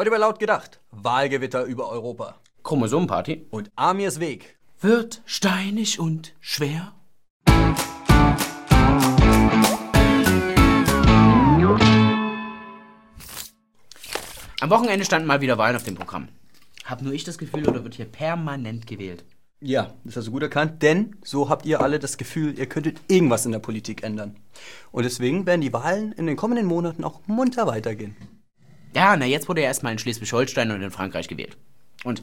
Heute bei Laut gedacht. Wahlgewitter über Europa. Chromosomenparty. Und Amirs Weg. Wird steinig und schwer. Am Wochenende standen mal wieder Wahlen auf dem Programm. Hab nur ich das Gefühl, oder wird hier permanent gewählt? Ja, das hast du gut erkannt, denn so habt ihr alle das Gefühl, ihr könntet irgendwas in der Politik ändern. Und deswegen werden die Wahlen in den kommenden Monaten auch munter weitergehen. Ja, na jetzt wurde ja erstmal in Schleswig-Holstein und in Frankreich gewählt. Und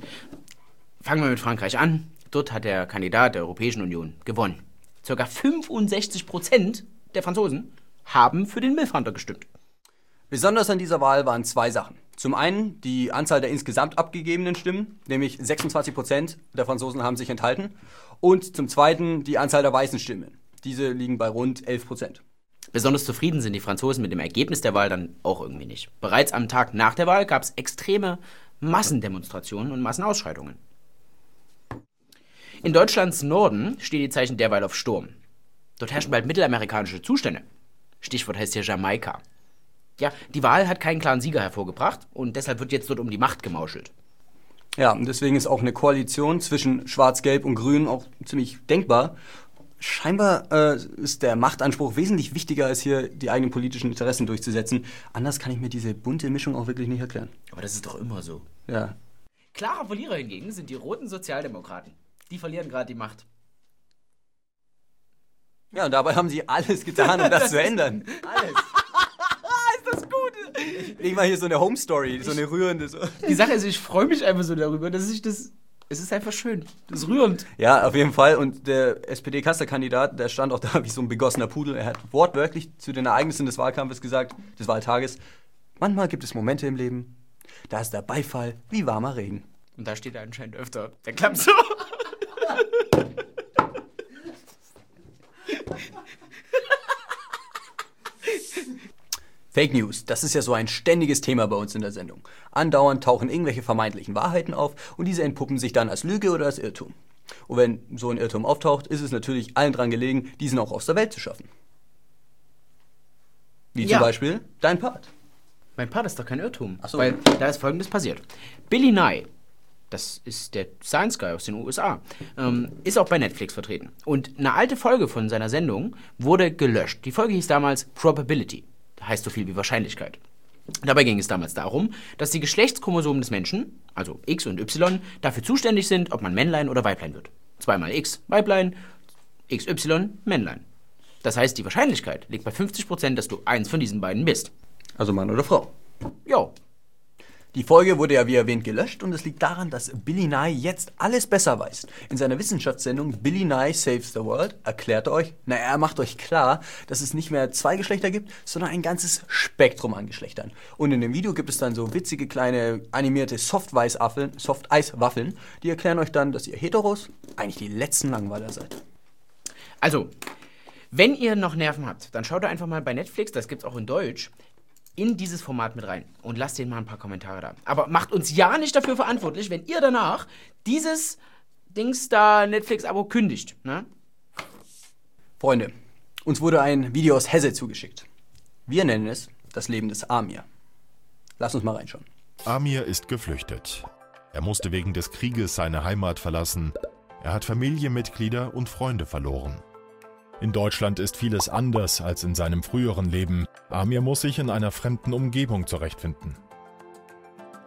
fangen wir mit Frankreich an. Dort hat der Kandidat der Europäischen Union gewonnen. Circa 65 Prozent der Franzosen haben für den Milfhunter gestimmt. Besonders an dieser Wahl waren zwei Sachen. Zum einen die Anzahl der insgesamt abgegebenen Stimmen, nämlich 26 Prozent der Franzosen haben sich enthalten. Und zum zweiten die Anzahl der weißen Stimmen. Diese liegen bei rund 11 Prozent. Besonders zufrieden sind die Franzosen mit dem Ergebnis der Wahl dann auch irgendwie nicht. Bereits am Tag nach der Wahl gab es extreme Massendemonstrationen und Massenausschreitungen. In Deutschlands Norden stehen die Zeichen derweil auf Sturm. Dort herrschen bald mittelamerikanische Zustände. Stichwort heißt hier Jamaika. Ja, die Wahl hat keinen klaren Sieger hervorgebracht und deshalb wird jetzt dort um die Macht gemauschelt. Ja, und deswegen ist auch eine Koalition zwischen Schwarz-Gelb und Grün auch ziemlich denkbar. Scheinbar äh, ist der Machtanspruch wesentlich wichtiger, als hier die eigenen politischen Interessen durchzusetzen. Anders kann ich mir diese bunte Mischung auch wirklich nicht erklären. Aber das ist doch immer so. Ja. Klarer Verlierer hingegen sind die roten Sozialdemokraten. Die verlieren gerade die Macht. Ja, und dabei haben sie alles getan, um das, das zu ändern. Alles. ist das gut? Ich, ich mache hier so eine Home Story, so eine rührende. So. Die Sache ist, ich freue mich einfach so darüber, dass ich das. Es ist einfach schön. Das ist rührend. Ja, auf jeden Fall. Und der SPD-Kanzlerkandidat, der stand auch da wie so ein begossener Pudel. Er hat wortwörtlich zu den Ereignissen des Wahlkampfes gesagt, des Wahltages: Manchmal gibt es Momente im Leben, da ist der Beifall wie warmer Regen. Und da steht er anscheinend öfter. Der klappt so. Fake News, das ist ja so ein ständiges Thema bei uns in der Sendung. Andauernd tauchen irgendwelche vermeintlichen Wahrheiten auf und diese entpuppen sich dann als Lüge oder als Irrtum. Und wenn so ein Irrtum auftaucht, ist es natürlich allen dran gelegen, diesen auch aus der Welt zu schaffen. Wie Ja. zum Beispiel dein Part. Mein Part ist doch kein Irrtum. Ach so. Weil da ist folgendes passiert. Billy Nye, das ist der Science Guy aus den USA, ähm, ist auch bei Netflix vertreten. Und eine alte Folge von seiner Sendung wurde gelöscht. Die Folge hieß damals Probability. Heißt so viel wie Wahrscheinlichkeit. Dabei ging es damals darum, dass die Geschlechtschromosomen des Menschen, also X und Y, dafür zuständig sind, ob man Männlein oder Weiblein wird. Zweimal X, Weiblein, XY, Männlein. Das heißt, die Wahrscheinlichkeit liegt bei 50%, dass du eins von diesen beiden bist. Also Mann oder Frau. Jo, Die Folge wurde ja wie erwähnt gelöscht und es liegt daran, dass Billy Nye jetzt alles besser weiß. In seiner Wissenschaftssendung Billy Nye Saves the World erklärt er euch, na er macht euch klar, dass es nicht mehr zwei Geschlechter gibt, sondern ein ganzes Spektrum an Geschlechtern. Und in dem Video gibt es dann so witzige kleine animierte Soft-Eis-Waffeln, Soft-Eis-Waffeln, die erklären euch dann, dass ihr Heteros eigentlich die letzten Langweiler seid. Also, wenn ihr noch Nerven habt, dann schaut doch einfach mal bei Netflix, das gibt's auch in Deutsch, in dieses Format mit rein und lasst denen mal ein paar Kommentare da. Aber macht uns ja nicht dafür verantwortlich, wenn ihr danach dieses Dings da Netflix-Abo kündigt. Ne? Freunde, uns wurde ein Video aus Hesse zugeschickt. Wir nennen es das Leben des Amir. Lass uns mal reinschauen. Amir ist geflüchtet. Er musste wegen des Krieges seine Heimat verlassen. Er hat Familienmitglieder und Freunde verloren. In Deutschland ist vieles anders als in seinem früheren Leben. Amir muss sich in einer fremden Umgebung zurechtfinden.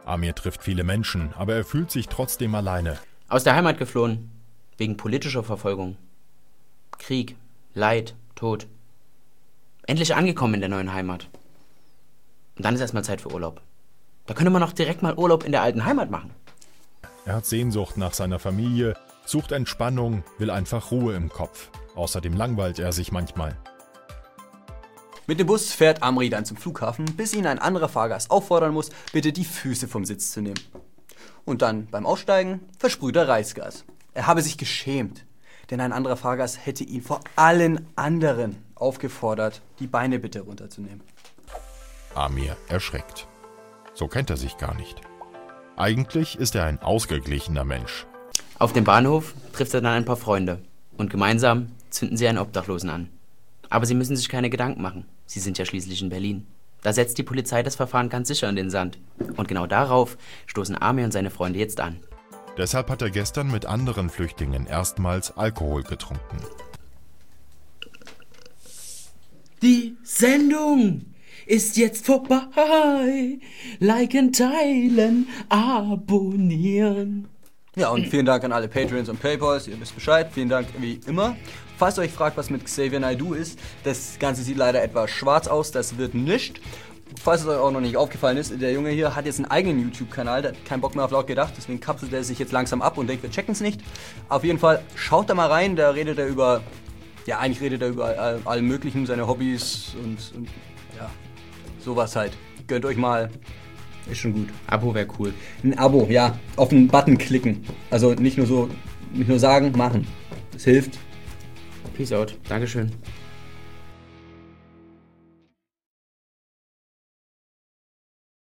Amir trifft viele Menschen, aber er fühlt sich trotzdem alleine. Aus der Heimat geflohen, wegen politischer Verfolgung. Krieg, Leid, Tod. Endlich angekommen in der neuen Heimat. Und dann ist erstmal Zeit für Urlaub. Da könnte man auch direkt mal Urlaub in der alten Heimat machen. Er hat Sehnsucht nach seiner Familie, sucht Entspannung, will einfach Ruhe im Kopf. Außerdem langweilt er sich manchmal. Mit dem Bus fährt Amri dann zum Flughafen, bis ihn ein anderer Fahrgast auffordern muss, bitte die Füße vom Sitz zu nehmen. Und dann beim Aussteigen versprüht er Reisgas. Er habe sich geschämt, denn ein anderer Fahrgast hätte ihn vor allen anderen aufgefordert, die Beine bitte runterzunehmen. Amir erschreckt. So kennt er sich gar nicht. Eigentlich ist er ein ausgeglichener Mensch. Auf dem Bahnhof trifft er dann ein paar Freunde und gemeinsam zünden sie einen Obdachlosen an. Aber sie müssen sich keine Gedanken machen. Sie sind ja schließlich in Berlin. Da setzt die Polizei das Verfahren ganz sicher in den Sand. Und genau darauf stoßen Armin und seine Freunde jetzt an. Deshalb hat er gestern mit anderen Flüchtlingen erstmals Alkohol getrunken. Die Sendung ist jetzt vorbei. Liken, teilen, abonnieren. Ja, und vielen Dank an alle Patreons und Paypals, ihr wisst Bescheid. Vielen Dank wie immer. Falls ihr euch fragt, was mit Xavier Naidoo ist, das Ganze sieht leider etwas schwarz aus, das wird nicht. Falls es euch auch noch nicht aufgefallen ist, der Junge hier hat jetzt einen eigenen YouTube-Kanal, der hat keinen Bock mehr auf laut gedacht, deswegen kapselt er sich jetzt langsam ab und denkt, wir checken es nicht. Auf jeden Fall, schaut da mal rein, da redet er über, ja, eigentlich redet er über all, all Möglichen, seine Hobbys und, und ja, sowas halt. Gönnt euch mal, ist schon gut. Abo wäre cool. Ein Abo, ja. Auf den Button klicken. Also nicht nur so, nicht nur sagen, machen. Das hilft. Peace out. Dankeschön.